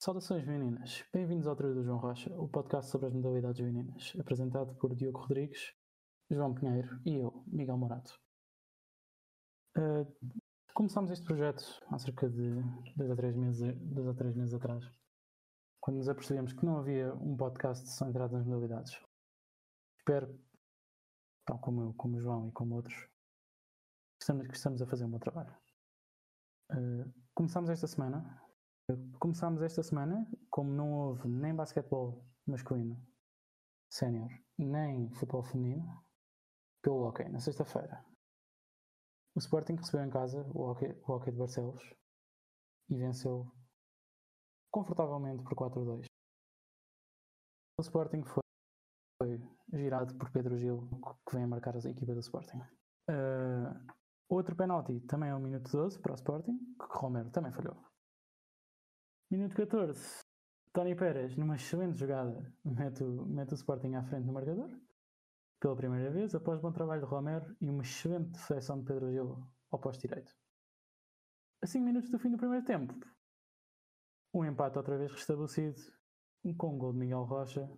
Saudações meninas, bem-vindos ao Trio do João Rocha, o podcast sobre as modalidades meninas, apresentado por Diogo Rodrigues, João Pinheiro e eu, Miguel Morato. Uh, começámos este projeto há cerca de dois a três meses, dois a três meses atrás, quando nos apercebemos que não havia um podcast só entrado nas modalidades. Espero, tal como eu, como o João e como outros, que estamos, que estamos a fazer um bom trabalho. Uh, começámos esta semana Começámos esta semana, como não houve nem basquetebol masculino sénior, nem futebol feminino, pelo hockey, na sexta-feira. O Sporting recebeu em casa o hockey, o hockey de Barcelos e venceu confortavelmente por 4-2. O Sporting foi, foi, girado por Pedro Gil, que vem a marcar a equipa do Sporting. Uh, outro penalti também é o minuto 12 para o Sporting, que Romero também falhou. Minuto 14. Tony Pérez, numa excelente jogada, mete o, mete o Sporting à frente no marcador. Pela primeira vez, após bom trabalho de Romero e uma excelente deflexão de Pedro Gil ao posto direito. A 5 minutos do fim do primeiro tempo, um empate outra vez restabelecido, com um gol de Miguel Rocha.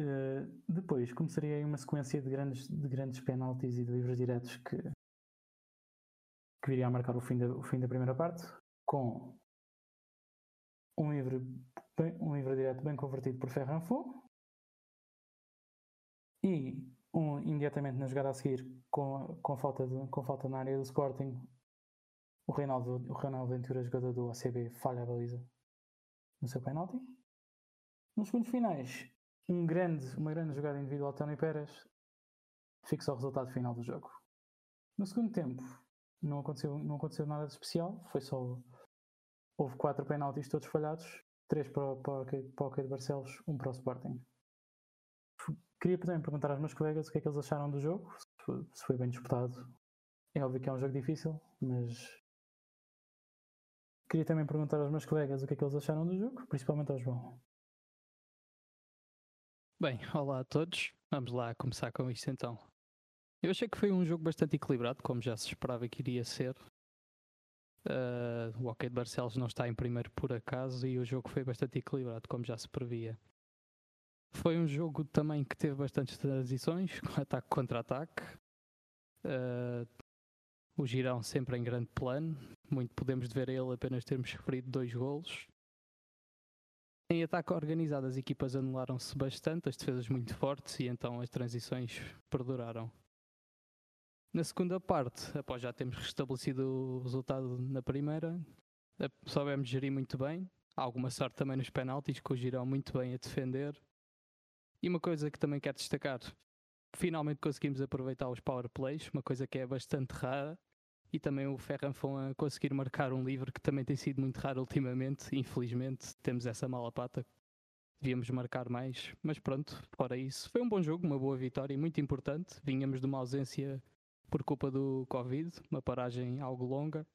Uh, depois começaria aí uma sequência de grandes, de grandes penaltis e de livros diretos que, que viria a marcar o fim, da, o fim da primeira parte, com um livro, bem, um livro direto bem convertido por Ferran Fon e um imediatamente na jogada a seguir com, com, falta, de, com falta na área do Sporting o Reinaldo, o Reinaldo Ventura, jogador do ACB, falha a baliza no seu penalti. Nos segundos finais, um grande, uma grande jogada individual de Tony Pérez fixa o resultado final do jogo. No segundo tempo, não aconteceu, não aconteceu nada de especial, foi só houve quatro penaltis todos falhados, três para, para, para o Barcelos, um para o Sporting. Queria também perguntar aos meus colegas o que é que eles acharam do jogo, se foi bem disputado. É óbvio que é um jogo difícil, mas queria também perguntar aos meus colegas o que é que eles acharam do jogo, principalmente ao João. Bem, olá a todos. Vamos lá começar com isto então. Eu achei que foi um jogo bastante equilibrado, como já se esperava que iria ser. Uh, o Hockey de Barcelos não está em primeiro por acaso e o jogo foi bastante equilibrado, como já se previa. Foi um jogo também que teve bastantes transições, ataque contra ataque. Uh, o Girão sempre em grande plano, muito podemos ver a ele apenas termos sofrido dois golos. Em ataque organizado, as equipas anularam-se bastante, as defesas muito fortes e então as transições perduraram. Na segunda parte, após já termos restabelecido o resultado na primeira, soubemos gerir muito bem. Há alguma sorte também nos penaltis, que o Girão muito bem a defender. E uma coisa que também quero destacar, finalmente conseguimos aproveitar os power plays, uma coisa que é bastante rara. E também o Ferranfon a conseguir marcar um livre que também tem sido muito raro ultimamente. Infelizmente, temos essa mala pata. Devíamos marcar mais, mas pronto, fora isso. Foi um bom jogo, uma boa vitória, muito importante. Vínhamos de uma ausência por culpa do Covid, uma paragem algo longa.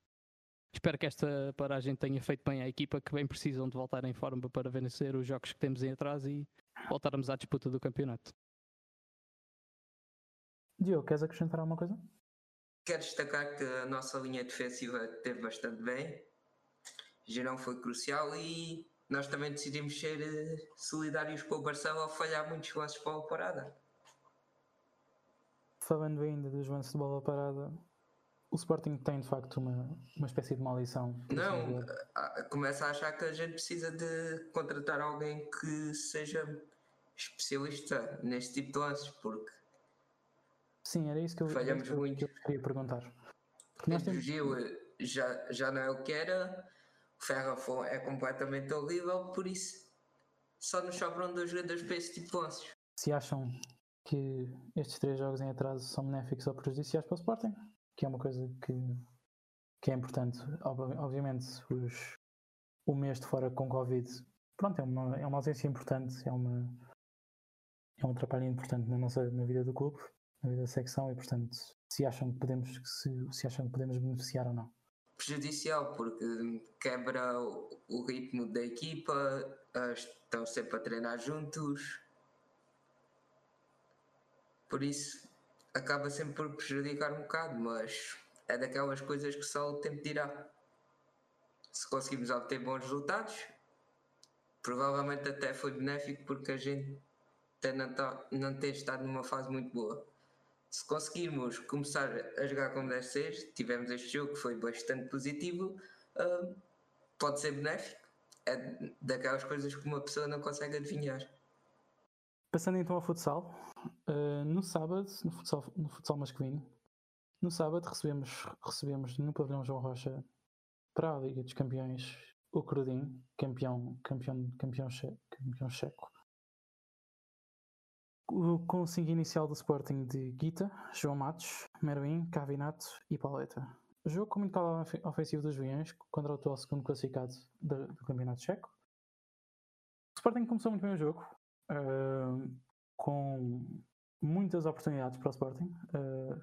Espero que esta paragem tenha feito bem à equipa que bem precisam de voltar em forma para vencer os jogos que temos em atrás e voltarmos à disputa do campeonato. Diogo, queres acrescentar alguma coisa? Quero destacar que a nossa linha defensiva teve bastante bem. Gerão foi crucial e nós também decidimos ser eh, solidários com o Barcelona ao falhar muitos lances para a parada falando ainda dos lances de bola parada, o Sporting tem de facto uma, uma espécie de maldição. Não, assim começa a achar que a gente precisa de contratar alguém que seja especialista neste tipo de lances, porque sim, era isso que eu, falhamos que eu, muito. Que eu queria perguntar. Nós temos... Gil já, já não é o que era, o Ferrafon é completamente horrível, por isso só nos sobram dois jogadores para esse tipo de lances. Se acham que estes três jogos em atraso são benéficos ou prejudiciais para o Sporting, que é uma coisa que, que é importante. Obviamente, os, o mês de fora com Covid, pronto, é uma, é uma ausência importante, é, uma, é um atrapalho importante na nossa na vida do clube, na vida da secção, e portanto, se acham que podemos, se, se acham que podemos beneficiar ou não. Prejudicial, porque quebra o, ritmo da equipa, estão sempre a treinar juntos, por isso acaba sempre por prejudicar um bocado, mas é daquelas coisas que só o tempo dirá. se conseguimos obter bons resultados, provavelmente até foi benéfico porque a gente não, tá, não tem estado numa fase muito boa. Se conseguirmos começar a jogar como deve ser, tivemos este jogo que foi bastante positivo, uh, pode ser benéfico. É daquelas coisas que uma pessoa não consegue adivinhar. Passando então ao futsal, uh, no sábado, no futsal, no futsal masculino, no sábado recebemos, recebemos no pavilhão João Rocha para a Liga dos Campeões o Crudim, campeão, campeão, campeão, checo, campeão checo. Com o 5 inicial do Sporting de Guita, João Matos, Meruim, Cavinato e Pauleta. Jogo com muito calor ofensivo dos Juiões contra o atual segundo classificado do, do Campeonato Checo. O Sporting começou muito bem o jogo, uh, com muitas oportunidades para o Sporting, uh,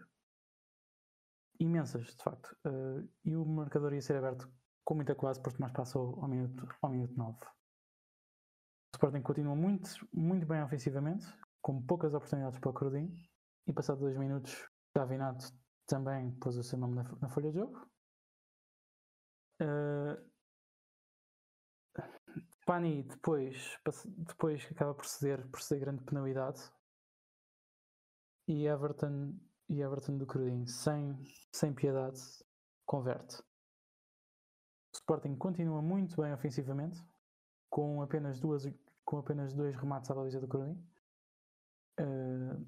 imensas de facto, uh, e o marcador ia ser aberto com muita quase, porque mais passou ao minuto, ao minuto 9. O Sporting continua muito, muito bem ofensivamente, com poucas oportunidades para o Crudim, e passado dois minutos, Davinato também pôs o seu nome na, na folha de jogo. Uh, Pani depois, depois acaba por ceder, por ceder grande penalidade. E Everton, e Everton do Crudim, sem, sem piedade, converte. O Sporting continua muito bem ofensivamente, com apenas, duas, com apenas dois remates à baliza do Crudim. Uh,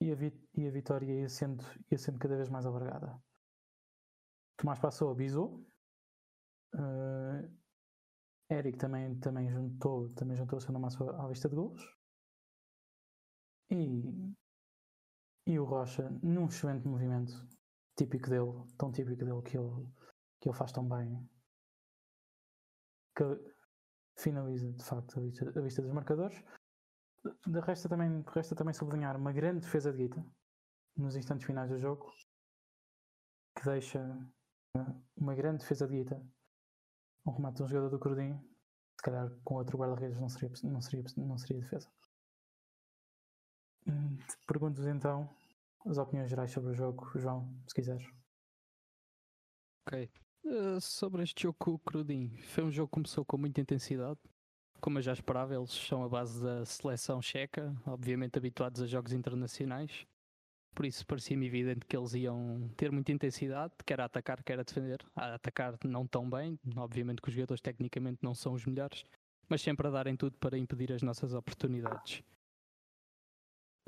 e, a e a vitória ia sendo, ia sendo cada vez mais alargada. Tomás passou, bisou. Uh, Eric também, também juntou também juntou seu nome à, à lista de gols. E, e o Rocha, num excelente movimento típico dele, tão típico dele que ele, que ele faz tão bem, que finaliza de facto a vista, a vista dos marcadores. De resta também, resta também sublinhar uma grande defesa de Guita nos instantes finais do jogo que deixa uma grande defesa de Guita um remate de um jogador do Crudim, se calhar com outro guarda-redes não seria, não, seria, não seria defesa. Hum, Pergunto-vos então as opiniões gerais sobre o jogo, João, se quiseres. Ok. Uh, sobre este jogo com o Crudim, foi um jogo que começou com muita intensidade. Como eu já esperava, eles são a base da seleção checa, obviamente habituados a jogos internacionais. Por isso parecia-me evidente que eles iam ter muita intensidade, quer a atacar, quer a defender. A atacar não tão bem, obviamente que os jogadores tecnicamente não são os melhores, mas sempre a darem tudo para impedir as nossas oportunidades.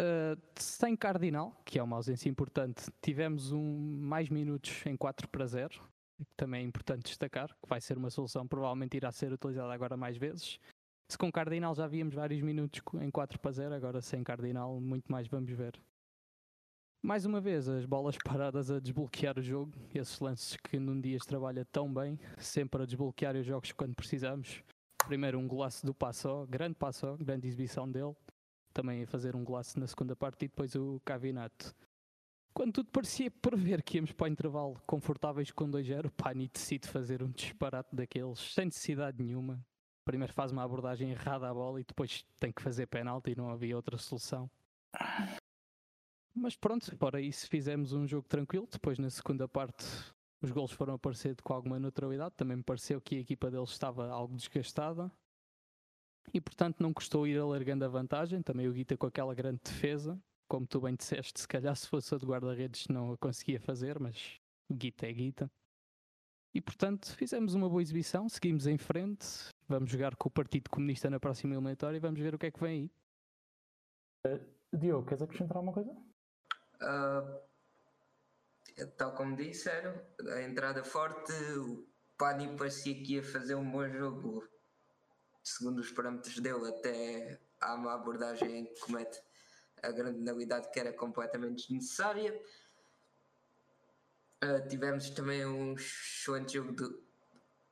Uh, sem Cardinal, que é uma ausência importante, tivemos um, mais minutos em 4 para 0, que também é importante destacar, que vai ser uma solução, provavelmente irá ser utilizada agora mais vezes. Se com Cardinal já víamos vários minutos em 4 para 0, agora sem Cardinal muito mais vamos ver. Mais uma vez, as bolas paradas a desbloquear o jogo, esses lances que num dia se trabalha tão bem, sempre a desbloquear os jogos quando precisamos. Primeiro um golaço do Passó, grande Passó, grande exibição dele. Também a fazer um golaço na segunda parte e depois o Cavinato. Quando tudo parecia prever que íamos para o intervalo confortáveis com 2-0, o Pani decide fazer um disparate daqueles, sem necessidade nenhuma. Primeiro faz uma abordagem errada à bola e depois tem que fazer penalti e não havia outra solução. Mas pronto, para isso fizemos um jogo tranquilo. Depois, na segunda parte, os gols foram aparecer com alguma neutralidade. Também me pareceu que a equipa deles estava algo desgastada. E portanto, não custou ir alargando a vantagem. Também o Guita com aquela grande defesa. Como tu bem disseste, se calhar se fosse a de guarda-redes não a conseguia fazer, mas Guita é Guita. E portanto, fizemos uma boa exibição, seguimos em frente. Vamos jogar com o Partido Comunista na próxima eliminatória e vamos ver o que é que vem aí. Uh, Diogo, queres acrescentar alguma coisa? Uh, tal como disseram, a entrada forte, o Pani parecia que ia fazer um bom jogo, segundo os parâmetros dele, até há uma abordagem que comete a grande penalidade que era completamente desnecessária. Uh, tivemos também um excelente jogo do,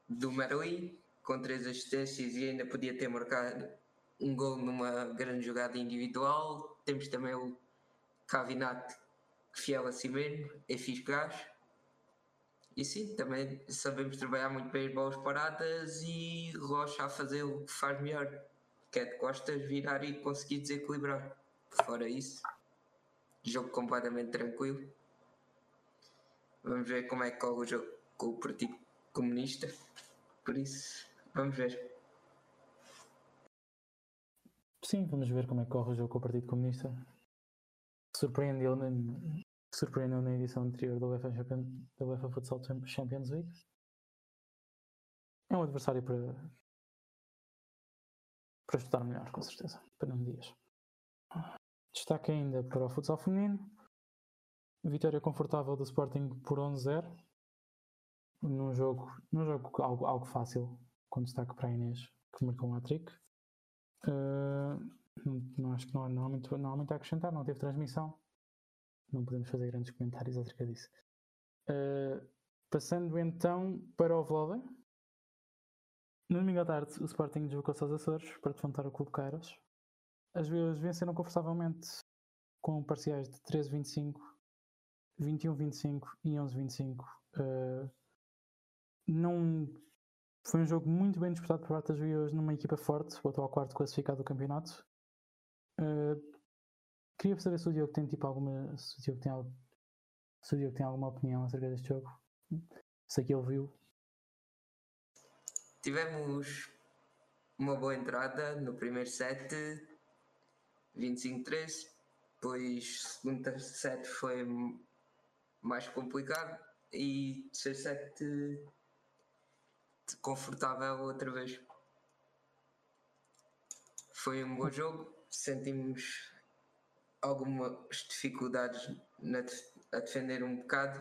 do Marui, com três assistências e ainda podia ter marcado um gol numa grande jogada individual. Temos também o Cavinat, fiel a si mesmo, é eficaz. E sim, também sabemos trabalhar muito bem as bolas paradas e Rocha a fazer o que faz melhor, que é de costas virar e conseguir desequilibrar. Fora isso, jogo completamente tranquilo. Vamos ver como é que corre o jogo com o Partido comunista, por isso vamos ver. Sim, vamos ver como é que corre o jogo com o Partido Comunista. Surpreendeu na, surpreendeu na edição anterior da UEFA, Champions, da UEFA Futsal Champions League. É um adversário para, para estudar melhor, com certeza, para não dias. Destaque ainda para o futsal feminino. Vitória confortável do Sporting por 11-0. Num jogo, num jogo algo, algo fácil, com destaque para a Inês, que marcou um hat-trick. Uh, não, acho que não, não, há muito, não há muito a acrescentar, não teve transmissão. Não podemos fazer grandes comentários acerca disso. Uh, passando então para o vôlei. No domingo à tarde, o Sporting deslocou-se aos Açores para defrontar o Clube Cairas. As Vilas venceram confortavelmente com parciais de 13-25, 21-25 e 11-25. Uh, não foi um jogo muito bem disputado por parte das Vilas numa equipa forte, voltou ao quarto classificado do campeonato. Uh, queria saber se o Diogo tem tipo alguma. Se o Diogo tem, algo, se o Diogo tem alguma opinião acerca deste jogo. Sei que ele viu. Tivemos uma boa entrada no primeiro set 25-13, depois segundo set foi mais complicado e terceiro set confortável outra vez. Foi um bom jogo, sentimos algumas dificuldades na, a defender um bocado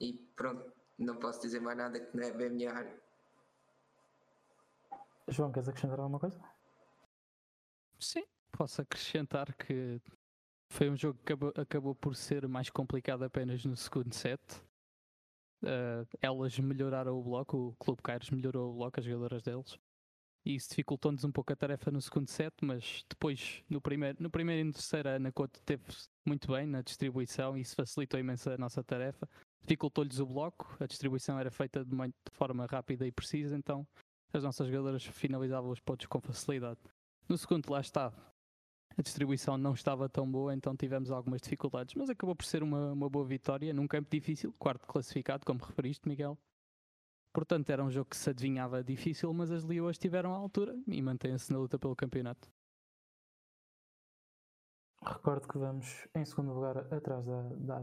e pronto, não posso dizer mais nada que não é bem a minha área. João, queres acrescentar alguma coisa? Sim, posso acrescentar que foi um jogo que acabou, acabou por ser mais complicado apenas no segundo set. Uh, elas melhoraram o bloco, o Clube Caires melhorou o bloco, as jogadoras deles, e isso dificultou-nos um pouco a tarefa no segundo set, mas depois, no primeiro, no primeiro e no terceiro, a Ana Couto teve muito bem na distribuição e isso facilitou imenso a nossa tarefa. Dificultou-lhes o bloco, a distribuição era feita de, de forma rápida e precisa, então as nossas jogadoras finalizavam os pontos com facilidade. No segundo, lá está. A distribuição não estava tão boa, então tivemos algumas dificuldades, mas acabou por ser uma, uma boa vitória num campo difícil, quarto classificado, como referiste, Miguel. Portanto, era um jogo que se adivinhava difícil, mas as Leoas estiveram à altura e mantêm-se na luta pelo campeonato. Recordo que vamos em segundo lugar atrás da, da.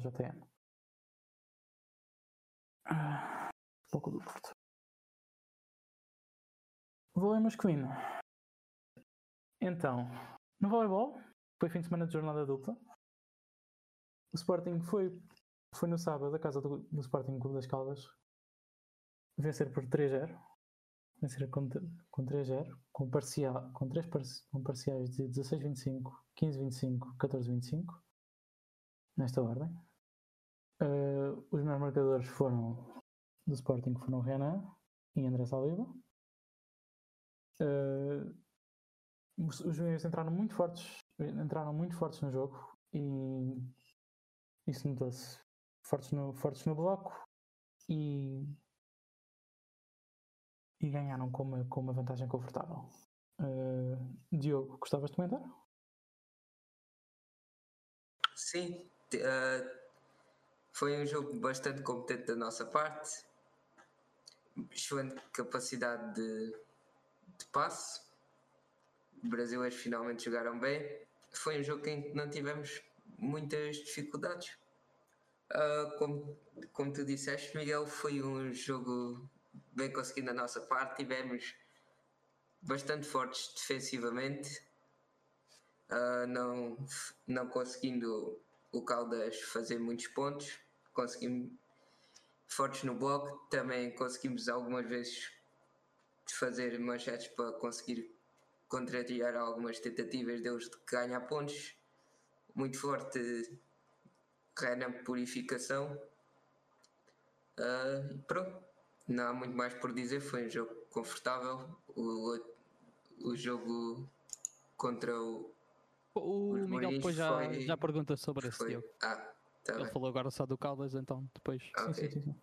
Ah, pouco do Porto. Vôlei masculino. Então, no voleibol, foi fim de semana de jornada adulta. O Sporting foi, foi no sábado a casa do, do Sporting Clube das Caldas vencer por 3-0. Vencer com, com 3-0, com, parcial, com, com parciais de 16-25, 15-25, 14-25, nesta ordem. Uh, os meus marcadores foram do Sporting foram Renan e André Saliba. Uh, os, os entraram muito fortes, entraram muito fortes no jogo e isso notou-se. Fortes no, fortes no bloco e, e ganharam com uma, com uma vantagem confortável. Uh, Diogo, gostavas de comentar? Sim, uh, foi um jogo bastante competente da nossa parte, excelente capacidade de, de passe brasileiros finalmente jogaram bem. Foi um jogo em que não tivemos muitas dificuldades. Uh, como, como tu disseste, Miguel, foi um jogo bem conseguido da nossa parte. Tivemos bastante fortes defensivamente, uh, não, não conseguindo o Caldas fazer muitos pontos. Conseguimos fortes no bloco, também conseguimos algumas vezes fazer manchetes para conseguir contrariar algumas tentativas deles de ganhar pontos. Muito forte Renan Purificação. Uh, pronto, não há muito mais por dizer. Foi um jogo confortável. O, o jogo contra o. O Miguel depois já, foi... já pergunta sobre esse jogo. Ah, tá Ele bem. falou agora só do Caldas, então depois. Okay. Sim, sim, sim.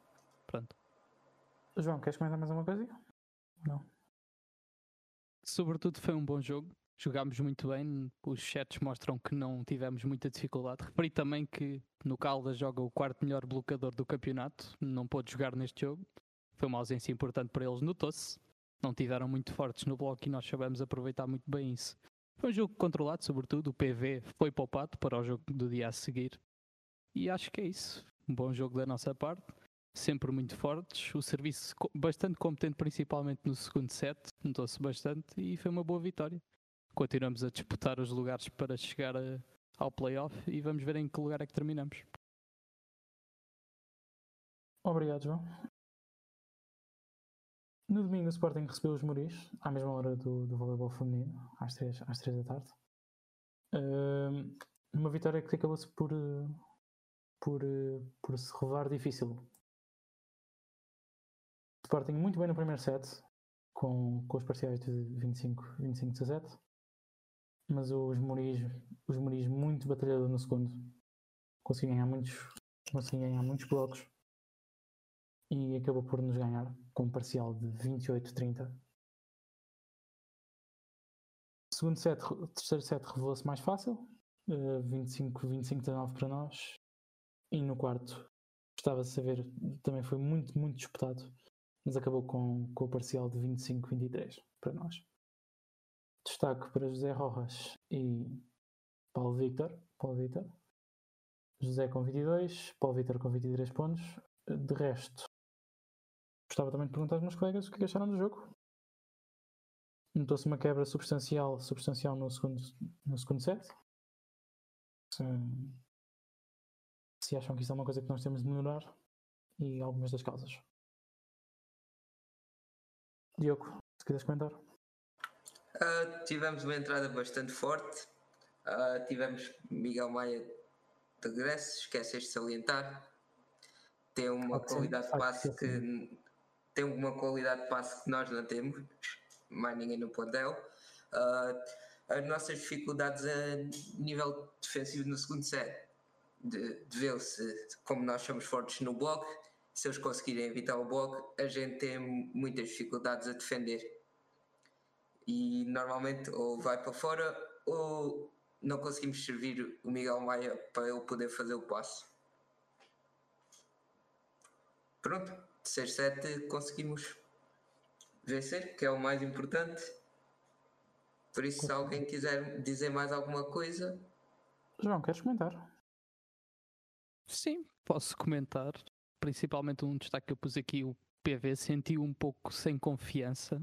Pronto. João, queres comentar mais alguma coisa? Não sobretudo foi um bom jogo. Jogámos muito bem, os chats mostram que não tivemos muita dificuldade. Referi também que no Caldas joga o quarto melhor blocador do campeonato, não pôde jogar neste jogo. Foi uma ausência importante para eles, notou-se. Não tiveram muito fortes no bloco e nós sabemos aproveitar muito bem isso. Foi um jogo controlado, sobretudo. O PV foi poupado para o jogo do dia a seguir. E acho que é isso. Um bom jogo da nossa parte. Sempre muito fortes. O serviço bastante competente, principalmente no segundo set. Notou-se bastante e foi uma boa vitória. Continuamos a disputar os lugares para chegar a, ao playoff e vamos ver em que lugar é que terminamos. Obrigado, João. No domingo o Sporting recebeu os Moris, à mesma hora do, do voleibol feminino, às 3, às 3 da tarde. Uh, uma vitória que acabou-se por, por, por se revelar difícil. Sporting muito bem no primeiro set, com, com os parciais de 25-17, mas os Moris, os Moris muito batalhador no segundo. Conseguiu ganhar muitos, conseguiu ganhar muitos blocos e acabou por nos ganhar com um parcial de 28-30. Segundo set, terceiro set revelou-se mais fácil, uh, 25-19 para nós. E no quarto, estava a saber, também foi muito, muito disputado, mas acabou com, com o parcial de 25-23 para nós. Destaque para José Rojas e Paulo Victor. Paulo Victor. José com 22, Paulo Victor com 23 pontos. De resto, Gostava também de perguntar aos meus colegas o que, é acharam do jogo. Notou-se uma quebra substancial, substancial no, segundo, no segundo set. Se, se acham que isso é uma coisa que nós temos de melhorar e algumas das causas. Diogo, se quiseres comentar. Uh, tivemos uma entrada bastante forte. Uh, tivemos Miguel Maia de regresso, esqueces de salientar. Tem uma qualidade de passe que tem uma qualidade de passe que nós não temos, mais ninguém no plantel. Uh, as nossas dificuldades a nível defensivo no segundo set de, de ver-se como nós somos fortes no bloco, se eles conseguirem evitar o bloco, a gente tem muitas dificuldades a defender. E normalmente ou vai para fora ou não conseguimos servir o Miguel Maia para ele poder fazer o passe. Pronto, 6-7 conseguimos vencer, que é o mais importante. Por isso, se alguém quiser dizer mais alguma coisa. João, queres comentar? Sim, posso comentar. Principalmente um destaque que eu pus aqui: o PV sentiu um pouco sem confiança.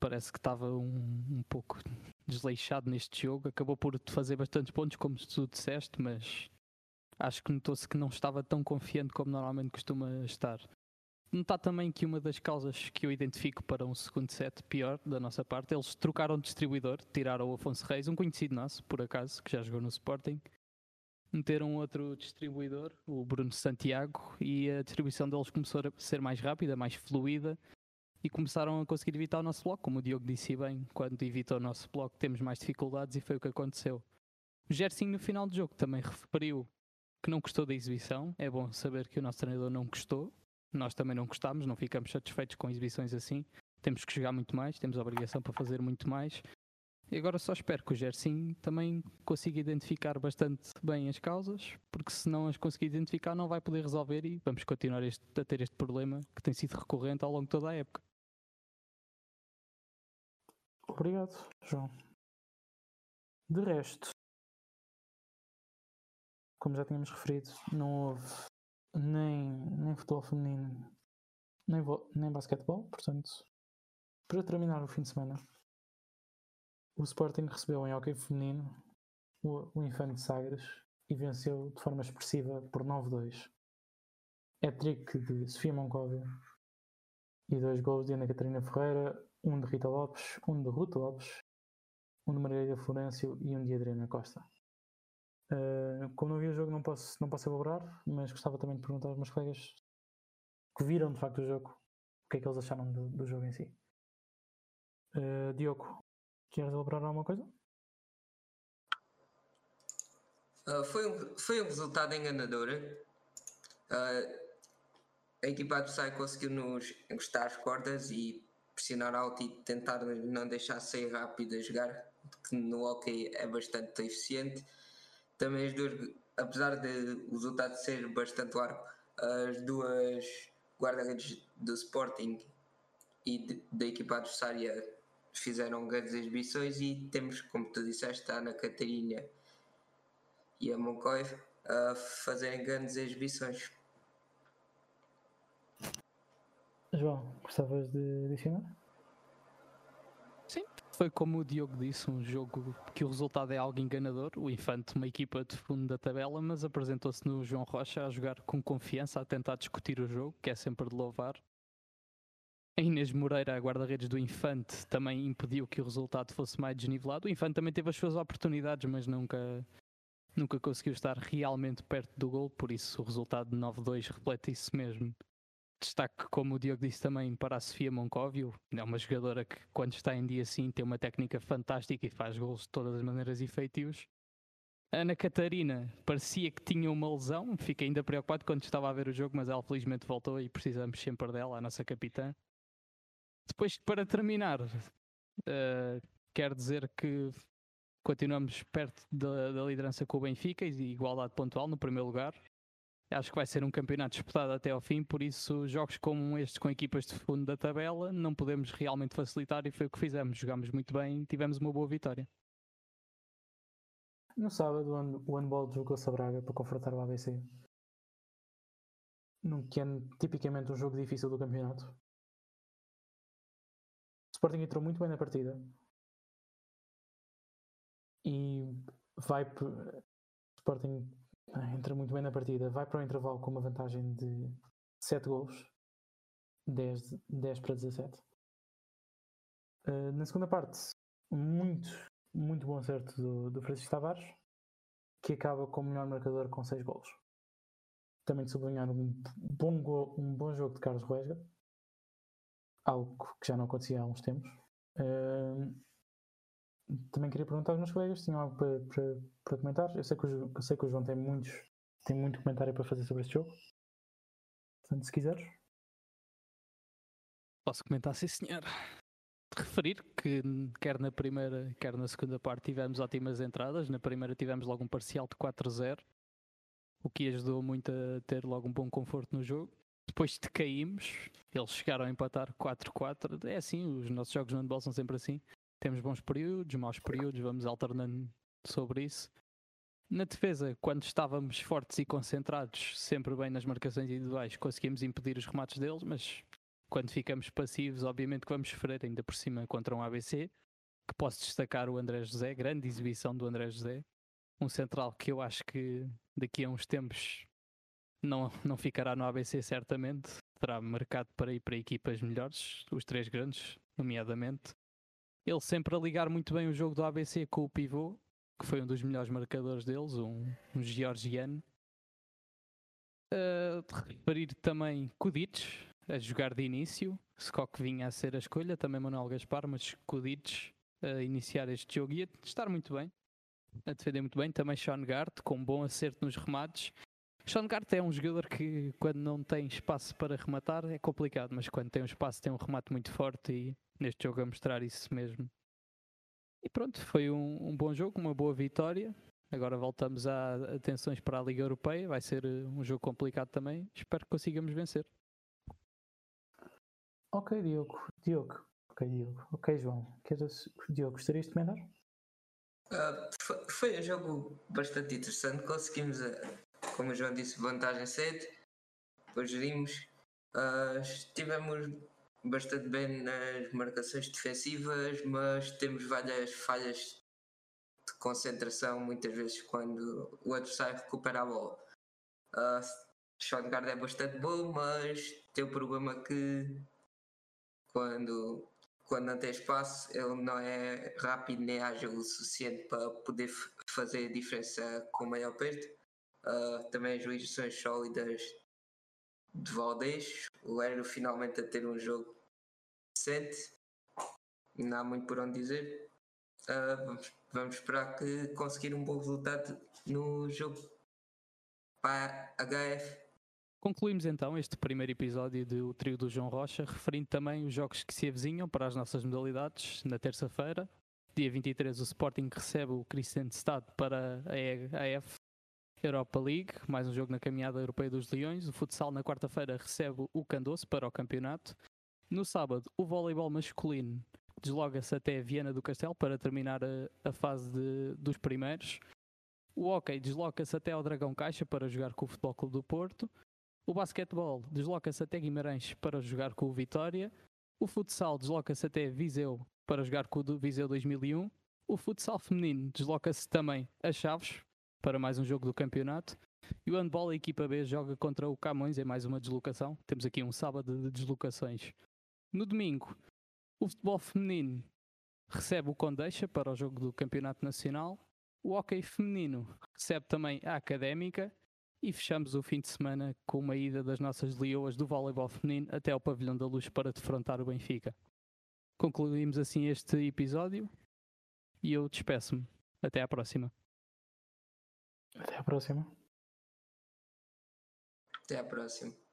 Parece que estava um, um pouco desleixado neste jogo. Acabou por fazer bastantes pontos, como tu disseste, mas acho que notou-se que não estava tão confiante como normalmente costuma estar. Notar também que uma das causas que eu identifico para um segundo set pior da nossa parte, eles trocaram de distribuidor, tiraram o Afonso Reis, um conhecido nosso, por acaso, que já jogou no Sporting, meteram outro distribuidor, o Bruno Santiago, e a distribuição deles começou a ser mais rápida, mais fluida, e começaram a conseguir evitar o nosso bloco. Como o Diogo disse bem, quando evita o nosso bloco temos mais dificuldades, e foi o que aconteceu. O Gerson no final do jogo também referiu que não gostou da exibição. É bom saber que o nosso treinador não gostou. Nós também não gostámos, não ficamos satisfeitos com exibições assim. Temos que jogar muito mais, temos a obrigação para fazer muito mais. E agora só espero que o Gersim também consiga identificar bastante bem as causas, porque se não as conseguir identificar não vai poder resolver e vamos continuar este, a ter este problema que tem sido recorrente ao longo de toda a época. Obrigado, João. De resto, como já tínhamos referido, não houve nem, nem futebol feminino, nem, nem basquetebol, portanto, para terminar o fim de semana, o Sporting recebeu em hockey feminino o, o Infante Sagres e venceu de forma expressiva por 9-2. É trick de Sofia Moncóvia e dois gols de Ana Catarina Ferreira, um de Rita Lopes, um de Ruta Lopes, um de Margarida Florencio e um de Adriana Costa. Como não vi o jogo, não posso, não posso elaborar, mas gostava também de perguntar aos meus colegas que viram de facto o jogo, o que é que eles acharam do, do jogo em si. Uh, Diogo, queres elaborar alguma coisa? Uh, foi, um, foi um resultado enganador. Uh, a equipa adversária conseguiu nos encostar as cordas e pressionar alto e tentar não deixar sair rápido a jogar, que no hockey é bastante eficiente também as duas, apesar de o resultado ser bastante largo, as duas guarda-redes do Sporting e de, da equipa adversária fizeram grandes exibições e temos, como tu disseste, a Ana Catarina e a Moncoif a fazerem grandes exibições. João, gostavas de adicionar? Sim, foi como o Diogo disse, um jogo que o resultado é algo enganador. O Infante, uma equipa de fundo da tabela, mas apresentou-se no João Rocha a jogar com confiança, a tentar discutir o jogo, que é sempre de louvar. A Inês Moreira, a guarda-redes do Infante, também impediu que o resultado fosse mais desnivelado. O Infante também teve as suas oportunidades, mas nunca, nunca conseguiu estar realmente perto do gol, por isso o resultado de 9-2 reflete isso mesmo. Destaque, como o Diogo disse também, para a Sofia Moncóvio. É uma jogadora que, quando está em dia assim, tem uma técnica fantástica e faz gols de todas as maneiras efetivos. A Ana Catarina parecia que tinha uma lesão, fiquei ainda preocupado quando estava a ver o jogo, mas ela felizmente voltou e precisamos sempre dela, a nossa capitã. Depois, para terminar, uh, quero dizer que continuamos perto da, da liderança com o Benfica e igualdade pontual no primeiro lugar. Acho que vai ser um campeonato disputado até ao fim, por isso jogos como estes com equipas de fundo da tabela não podemos realmente facilitar e foi o que fizemos. Jogámos muito bem e tivemos uma boa vitória. No sábado, o handball deslocou-se a Braga para confrontar o ABC. Num que é tipicamente um jogo difícil do campeonato. O Sporting entrou muito bem na partida. E vai. Sporting entra muito bem na partida, vai para o intervalo com uma vantagem de 7 gols, 10, 10 para 17. Uh, eh, na segunda parte, muito, muito bom acerto do, do Francisco Tavares, que acaba como melhor marcador com 6 gols. Também de sublinhar um bom, um bom jogo de Carlos Ruesga, algo que já não acontecia há uns tempos. Uh, também queria perguntar aos meus colegas se tinham algo para, para, para comentar. Eu sei, que o, eu sei que o João tem, muitos, tem muito comentário para fazer sobre este jogo. Portanto, se quiseres. Posso comentar, sim, senhor. De referir que, quer na primeira, quer na segunda parte, tivemos ótimas entradas. Na primeira, tivemos logo um parcial de 4-0, o que ajudou muito a ter logo um bom conforto no jogo. Depois de caímos, eles chegaram a empatar 4-4. É assim, os nossos jogos no handball são sempre assim temos bons períodos, maus períodos, vamos alternando sobre isso. Na defesa, quando estávamos fortes e concentrados, sempre bem nas marcações individuais, conseguimos impedir os remates deles, mas quando ficamos passivos, obviamente que vamos sofrer ainda por cima contra um ABC, que posso destacar o André José, grande exibição do André José, um central que eu acho que daqui a uns tempos não, não ficará no ABC certamente, terá mercado para ir para equipas melhores, os três grandes, nomeadamente. Ele sempre a ligar muito bem o jogo do ABC com o pivô, que foi um dos melhores marcadores deles, um, um georgiano. Uh, referir também Kudic, a jogar de início. Skok vinha a ser a escolha, também Manuel Gaspar, mas Kudic a iniciar este jogo e a estar muito bem, a defender muito bem. Também Sean Gart, com bom acerto nos remates. Sean Gart é um jogador que, quando não tem espaço para rematar, é complicado, mas quando tem um espaço, tem um remate muito forte e neste jogo a mostrar isso mesmo. E pronto, foi um, um bom jogo, uma boa vitória. Agora voltamos a atenções para a Liga Europeia. Vai ser eh, um jogo complicado também. Espero que consigamos vencer. Ok, Diogo. Diogo. Ok, Diogo. Ok, João. Queres... Diogo, gostarias de comentar? Uh, foi, foi, um jogo bastante interessante. Conseguimos, uh, como o João disse, vantagem cedo. Depois gerimos. Uh, estivemos bastante bem nas marcações defensivas, mas temos várias falhas de concentração muitas vezes quando o adversário recupera a bola. Uh, Shotguard é bastante bom, mas tem o problema que quando, quando não tem espaço ele não é rápido nem ágil o suficiente para poder fazer a diferença com maior perto. Uh, também as ligações sólidas de Valdez, o Hélio finalmente a ter um jogo decente, não há muito por onde dizer. Uh, vamos, vamos esperar que conseguir um bom resultado no jogo para a HF. Concluímos então este primeiro episódio do trio do João Rocha, referindo também os jogos que se avizinham para as nossas modalidades na terça-feira. Dia 23 o Sporting recebe o Cristiano Stade para a EF Europa League, mais um jogo na caminhada europeia dos Leões. O futsal na quarta-feira recebe o Candoso para o campeonato. No sábado, o voleibol masculino desloca-se até Viana do Castelo para terminar a, a fase de, dos primeiros. O hockey desloca-se até ao Dragão Caixa para jogar com o Futebol Clube do Porto. O basquetebol desloca-se até Guimarães para jogar com o Vitória. O futsal desloca-se até Viseu para jogar com o Viseu 2001. O futsal feminino desloca-se também a Chaves para mais um jogo do campeonato. E o handball, a equipa B, joga contra o Camões em mais uma deslocação. Temos aqui um sábado de deslocações. No domingo, o futebol feminino recebe o Condeixa para o jogo do Campeonato Nacional. O hockey feminino recebe também a Académica. E fechamos o fim de semana com uma ida das nossas leoas do voleibol feminino até ao Pavilhão da Luz para defrontar o Benfica. Concluímos assim este episódio e eu despeço-me. Até à próxima. Até à próxima. Até à próxima.